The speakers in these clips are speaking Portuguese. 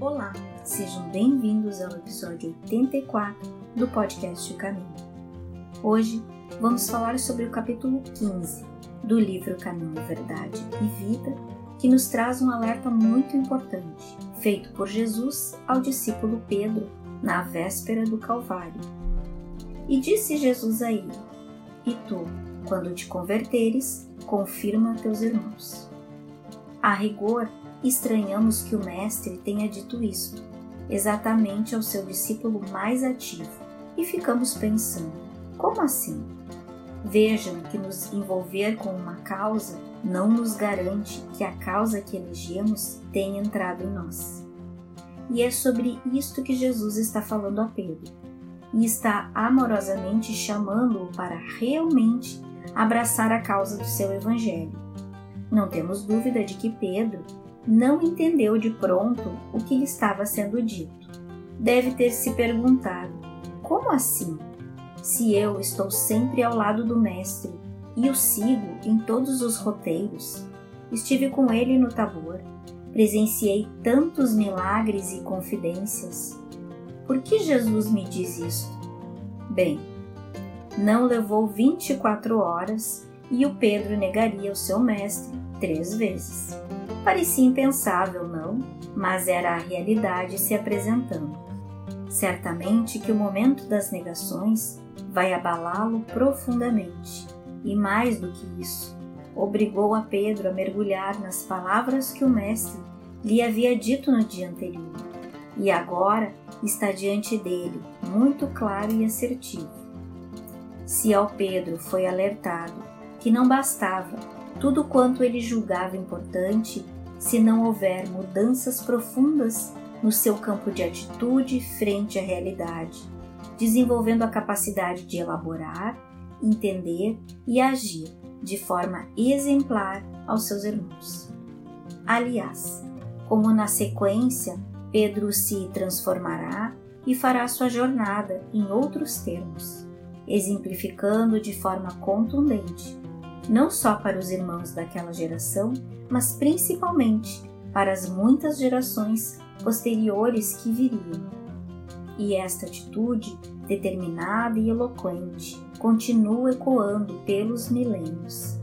Olá, sejam bem-vindos ao episódio 84 do podcast O Caminho. Hoje vamos falar sobre o capítulo 15 do livro Caminho, Verdade e Vida, que nos traz um alerta muito importante, feito por Jesus ao discípulo Pedro na véspera do Calvário. E disse Jesus a ele: E tu, quando te converteres, confirma teus irmãos. A rigor, estranhamos que o Mestre tenha dito isto, exatamente ao seu discípulo mais ativo, e ficamos pensando: como assim? Vejam que nos envolver com uma causa não nos garante que a causa que elegemos tenha entrado em nós. E é sobre isto que Jesus está falando a Pedro, e está amorosamente chamando-o para realmente abraçar a causa do seu Evangelho. Não temos dúvida de que Pedro não entendeu de pronto o que lhe estava sendo dito. Deve ter se perguntado: como assim? Se eu estou sempre ao lado do Mestre e o sigo em todos os roteiros, estive com ele no Tabor, presenciei tantos milagres e confidências. Por que Jesus me diz isto? Bem, não levou 24 horas e o Pedro negaria o seu mestre três vezes. Parecia impensável, não? Mas era a realidade se apresentando. Certamente que o momento das negações vai abalá-lo profundamente. E mais do que isso, obrigou a Pedro a mergulhar nas palavras que o Mestre lhe havia dito no dia anterior. E agora está diante dele, muito claro e assertivo. Se ao Pedro foi alertado que não bastava tudo quanto ele julgava importante se não houver mudanças profundas no seu campo de atitude frente à realidade, desenvolvendo a capacidade de elaborar, entender e agir de forma exemplar aos seus irmãos. Aliás, como na sequência Pedro se transformará e fará sua jornada em outros termos, exemplificando de forma contundente não só para os irmãos daquela geração, mas principalmente para as muitas gerações posteriores que viriam. E esta atitude, determinada e eloquente, continua ecoando pelos milênios.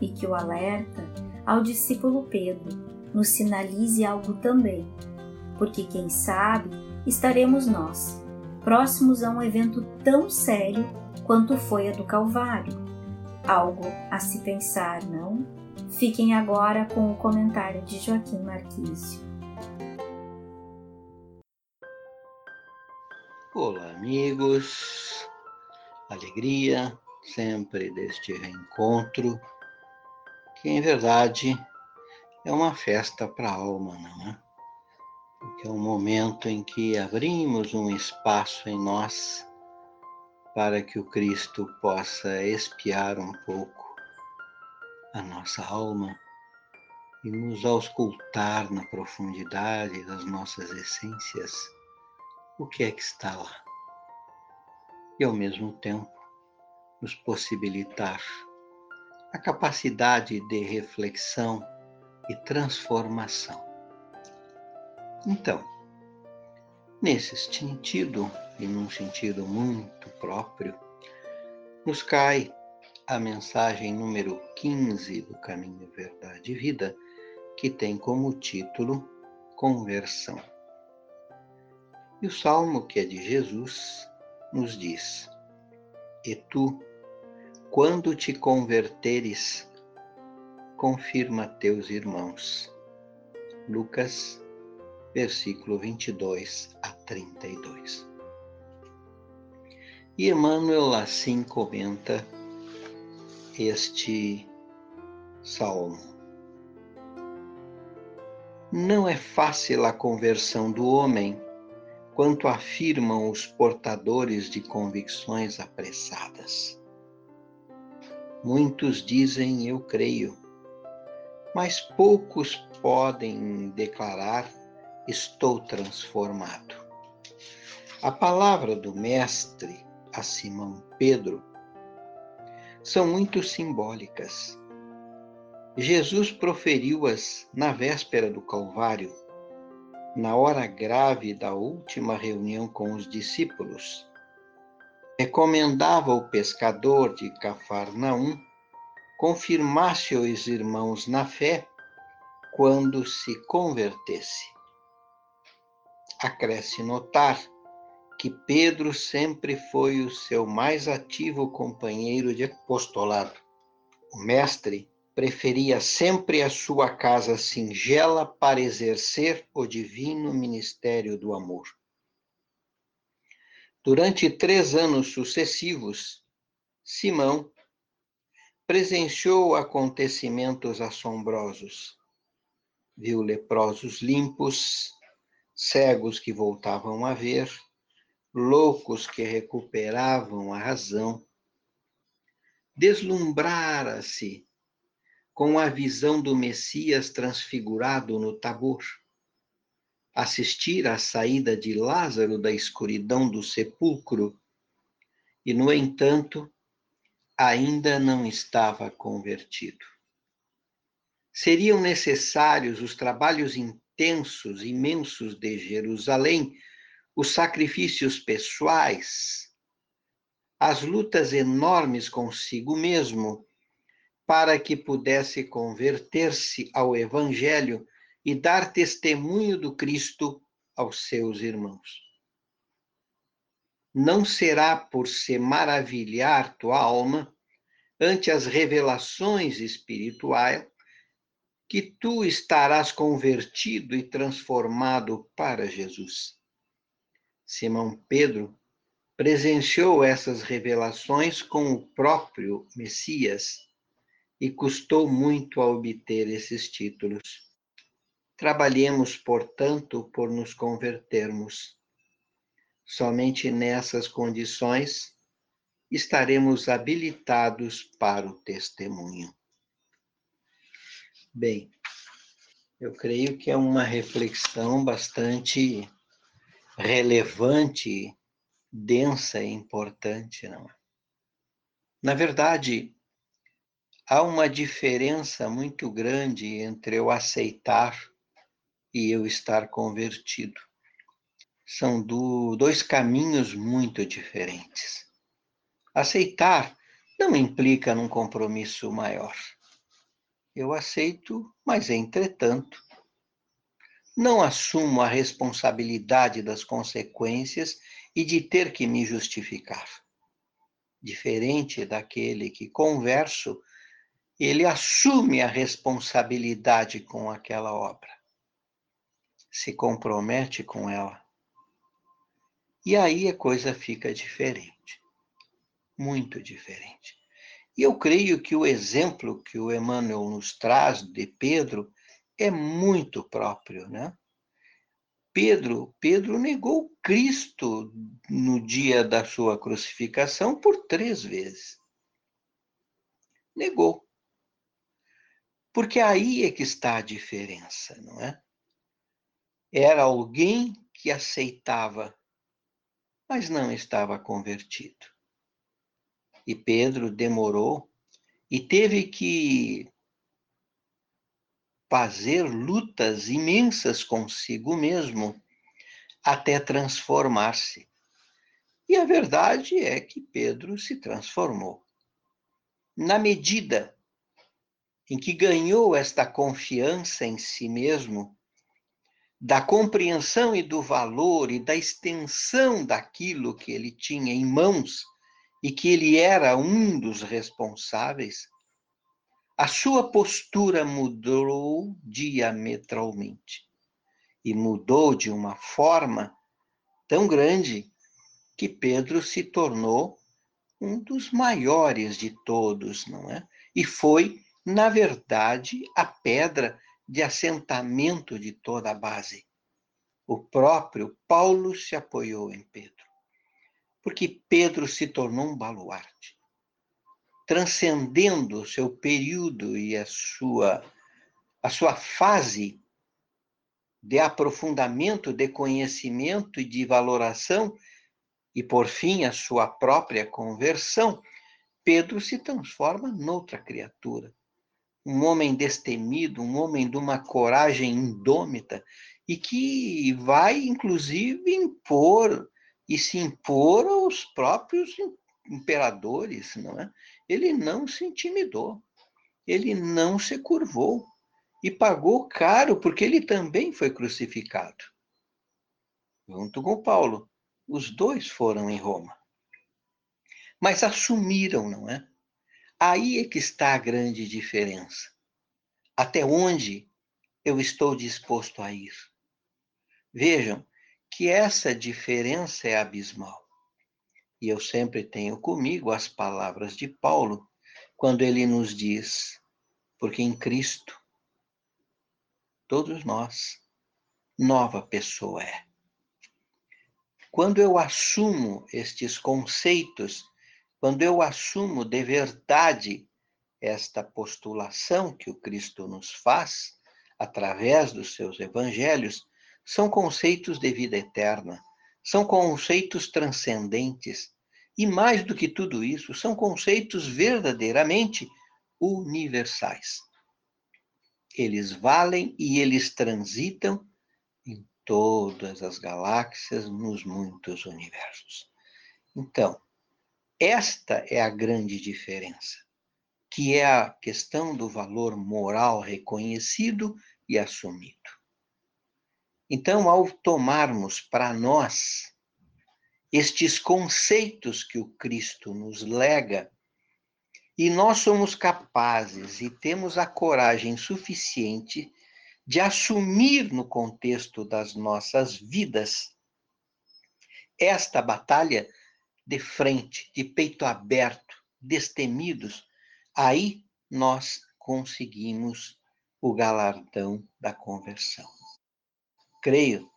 E que o alerta ao discípulo Pedro nos sinalize algo também, porque quem sabe estaremos nós, próximos a um evento tão sério quanto foi a do Calvário Algo a se pensar, não? Fiquem agora com o comentário de Joaquim Marquísio. Olá, amigos. Alegria sempre deste reencontro, que em verdade é uma festa para a alma, não é? Porque é um momento em que abrimos um espaço em nós para que o Cristo possa espiar um pouco a nossa alma e nos auscultar na profundidade das nossas essências o que é que está lá. E ao mesmo tempo nos possibilitar a capacidade de reflexão e transformação. Então, nesse sentido, e num sentido muito próprio, nos cai a mensagem número 15 do Caminho Verdade e Vida, que tem como título Conversão. E o salmo que é de Jesus nos diz: E tu, quando te converteres, confirma teus irmãos. Lucas, versículo 22 a 32. E Emmanuel assim comenta este salmo. Não é fácil a conversão do homem, quanto afirmam os portadores de convicções apressadas. Muitos dizem eu creio, mas poucos podem declarar estou transformado. A palavra do Mestre a Simão Pedro são muito simbólicas. Jesus proferiu-as na véspera do Calvário, na hora grave da última reunião com os discípulos, recomendava ao pescador de Cafarnaum confirmasse os irmãos na fé quando se convertesse. Acresce notar que Pedro sempre foi o seu mais ativo companheiro de apostolado. O mestre preferia sempre a sua casa singela para exercer o divino ministério do amor. Durante três anos sucessivos, Simão presenciou acontecimentos assombrosos. Viu leprosos limpos, cegos que voltavam a ver, loucos que recuperavam a razão. Deslumbrara-se com a visão do Messias transfigurado no Tabor. Assistir à saída de Lázaro da escuridão do sepulcro e, no entanto, ainda não estava convertido. Seriam necessários os trabalhos intensos, imensos de Jerusalém, os sacrifícios pessoais, as lutas enormes consigo mesmo para que pudesse converter-se ao Evangelho e dar testemunho do Cristo aos seus irmãos. Não será por se maravilhar tua alma ante as revelações espirituais que tu estarás convertido e transformado para Jesus. Simão Pedro presenciou essas revelações com o próprio Messias e custou muito a obter esses títulos. Trabalhemos, portanto, por nos convertermos. Somente nessas condições estaremos habilitados para o testemunho. Bem, eu creio que é uma reflexão bastante relevante, densa e importante, não é? Na verdade, há uma diferença muito grande entre eu aceitar e eu estar convertido. São do, dois caminhos muito diferentes. Aceitar não implica num compromisso maior. Eu aceito, mas entretanto, não assumo a responsabilidade das consequências e de ter que me justificar. Diferente daquele que converso ele assume a responsabilidade com aquela obra, se compromete com ela. E aí a coisa fica diferente, muito diferente. E eu creio que o exemplo que o Emmanuel nos traz de Pedro é muito próprio, né? Pedro, Pedro negou Cristo no dia da sua crucificação por três vezes. Negou. Porque aí é que está a diferença, não é? Era alguém que aceitava, mas não estava convertido. E Pedro demorou e teve que fazer lutas imensas consigo mesmo até transformar-se. E a verdade é que Pedro se transformou. Na medida em que ganhou esta confiança em si mesmo, da compreensão e do valor e da extensão daquilo que ele tinha em mãos e que ele era um dos responsáveis, a sua postura mudou diametralmente. E mudou de uma forma tão grande que Pedro se tornou um dos maiores de todos, não é? E foi na verdade, a pedra de assentamento de toda a base. O próprio Paulo se apoiou em Pedro, porque Pedro se tornou um baluarte, transcendendo o seu período e a sua, a sua fase de aprofundamento, de conhecimento e de valoração, e por fim a sua própria conversão, Pedro se transforma noutra criatura. Um homem destemido, um homem de uma coragem indômita e que vai, inclusive, impor e se impor aos próprios imperadores, não é? Ele não se intimidou, ele não se curvou e pagou caro porque ele também foi crucificado. Junto com Paulo, os dois foram em Roma. Mas assumiram, não é? Aí é que está a grande diferença. Até onde eu estou disposto a ir? Vejam que essa diferença é abismal. E eu sempre tenho comigo as palavras de Paulo, quando ele nos diz: porque em Cristo, todos nós, nova pessoa é. Quando eu assumo estes conceitos, quando eu assumo de verdade esta postulação que o Cristo nos faz, através dos seus evangelhos, são conceitos de vida eterna, são conceitos transcendentes. E mais do que tudo isso, são conceitos verdadeiramente universais. Eles valem e eles transitam em todas as galáxias, nos muitos universos. Então, esta é a grande diferença, que é a questão do valor moral reconhecido e assumido. Então, ao tomarmos para nós estes conceitos que o Cristo nos lega, e nós somos capazes e temos a coragem suficiente de assumir no contexto das nossas vidas esta batalha de frente, de peito aberto, destemidos, aí nós conseguimos o galardão da conversão. Creio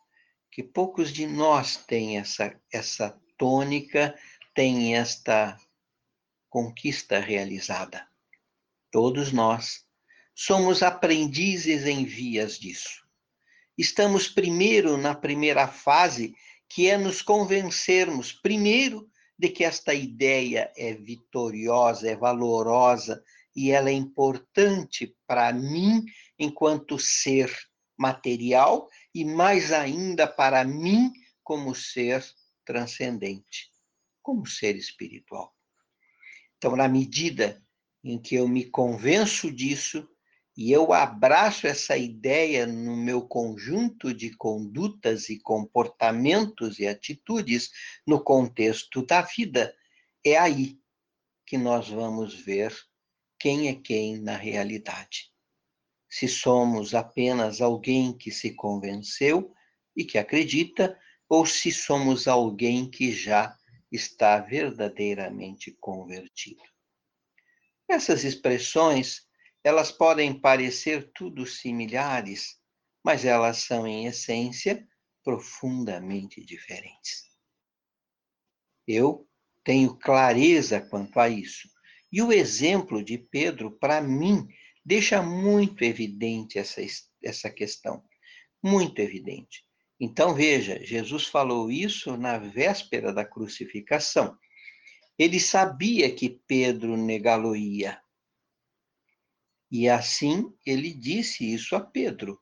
que poucos de nós têm essa, essa tônica, têm esta conquista realizada. Todos nós somos aprendizes em vias disso. Estamos primeiro na primeira fase, que é nos convencermos, primeiro, de que esta ideia é vitoriosa, é valorosa e ela é importante para mim enquanto ser material e mais ainda para mim como ser transcendente, como ser espiritual. Então, na medida em que eu me convenço disso e eu abraço essa ideia no meu conjunto de condutas e comportamentos e atitudes no contexto da vida, é aí que nós vamos ver quem é quem na realidade. Se somos apenas alguém que se convenceu e que acredita, ou se somos alguém que já está verdadeiramente convertido. Essas expressões elas podem parecer tudo similares, mas elas são, em essência, profundamente diferentes. Eu tenho clareza quanto a isso. E o exemplo de Pedro, para mim, deixa muito evidente essa, essa questão. Muito evidente. Então, veja, Jesus falou isso na véspera da crucificação. Ele sabia que Pedro negá-lo-ia. E assim ele disse isso a Pedro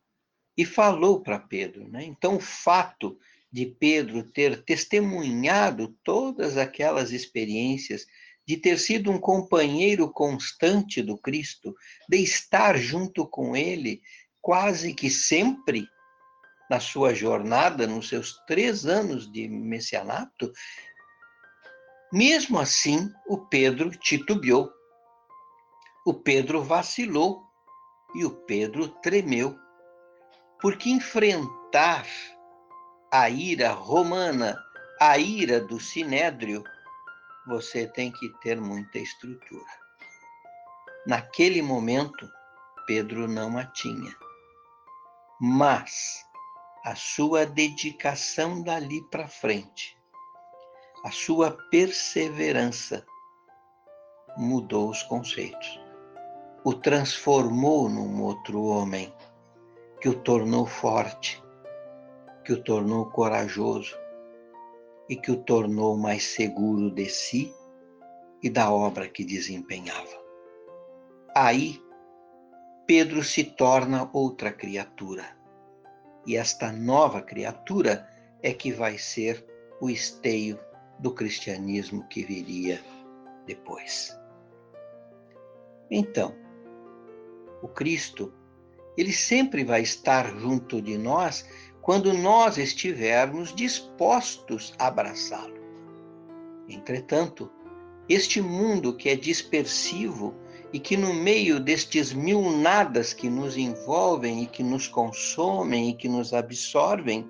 e falou para Pedro. Né? Então, o fato de Pedro ter testemunhado todas aquelas experiências, de ter sido um companheiro constante do Cristo, de estar junto com ele quase que sempre na sua jornada, nos seus três anos de messianato, mesmo assim, o Pedro titubeou o Pedro vacilou e o Pedro tremeu, porque enfrentar a ira romana, a ira do sinédrio, você tem que ter muita estrutura. Naquele momento, Pedro não a tinha. Mas a sua dedicação dali para frente, a sua perseverança mudou os conceitos o transformou num outro homem, que o tornou forte, que o tornou corajoso e que o tornou mais seguro de si e da obra que desempenhava. Aí Pedro se torna outra criatura. E esta nova criatura é que vai ser o esteio do cristianismo que viria depois. Então, o Cristo, ele sempre vai estar junto de nós quando nós estivermos dispostos a abraçá-lo. Entretanto, este mundo que é dispersivo e que no meio destes mil nadas que nos envolvem e que nos consomem e que nos absorvem,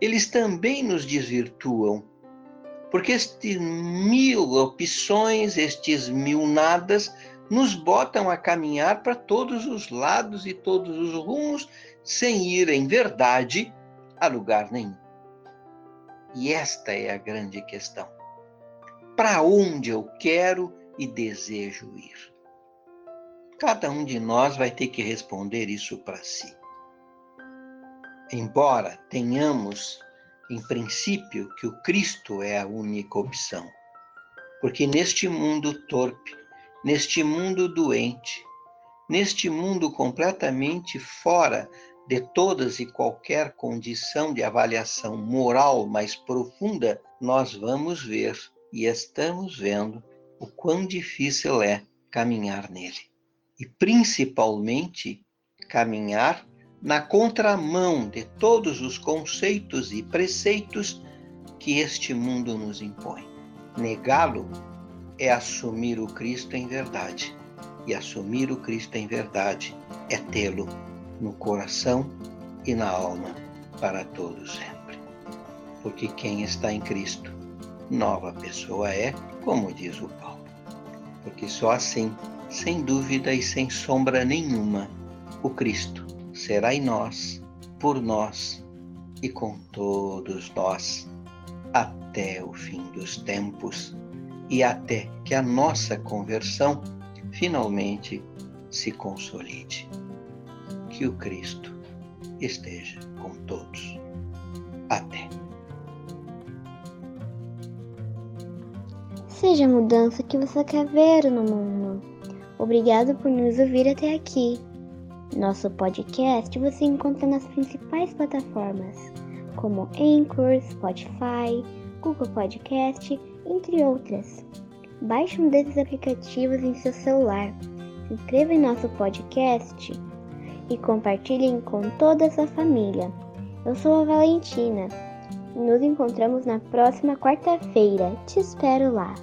eles também nos desvirtuam. Porque estes mil opções, estes mil nadas, nos botam a caminhar para todos os lados e todos os rumos, sem ir, em verdade, a lugar nenhum. E esta é a grande questão. Para onde eu quero e desejo ir? Cada um de nós vai ter que responder isso para si. Embora tenhamos, em princípio, que o Cristo é a única opção, porque neste mundo torpe, neste mundo doente, neste mundo completamente fora de todas e qualquer condição de avaliação moral mais profunda, nós vamos ver e estamos vendo o quão difícil é caminhar nele. E principalmente caminhar na contramão de todos os conceitos e preceitos que este mundo nos impõe. Negá-lo é assumir o Cristo em verdade. E assumir o Cristo em verdade é tê-lo no coração e na alma para todo sempre. Porque quem está em Cristo, nova pessoa é, como diz o Paulo. Porque só assim, sem dúvida e sem sombra nenhuma, o Cristo será em nós, por nós e com todos nós, até o fim dos tempos e até que a nossa conversão finalmente se consolide. Que o Cristo esteja com todos. Até. Seja a mudança que você quer ver no mundo. Obrigado por nos ouvir até aqui. Nosso podcast você encontra nas principais plataformas, como Anchor, Spotify, Google Podcast, entre outras. Baixe um desses aplicativos em seu celular, se inscreva em nosso podcast e compartilhem com toda a sua família. Eu sou a Valentina e nos encontramos na próxima quarta-feira. Te espero lá!